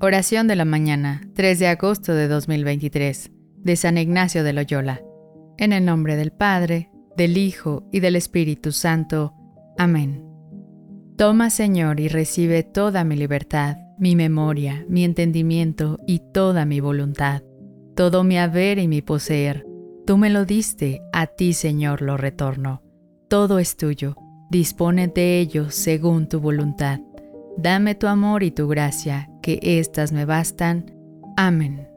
Oración de la mañana, 3 de agosto de 2023, de San Ignacio de Loyola. En el nombre del Padre, del Hijo y del Espíritu Santo. Amén. Toma, Señor, y recibe toda mi libertad, mi memoria, mi entendimiento y toda mi voluntad, todo mi haber y mi poseer. Tú me lo diste, a ti, Señor, lo retorno. Todo es tuyo, dispone de ello según tu voluntad. Dame tu amor y tu gracia, que éstas me bastan. Amén.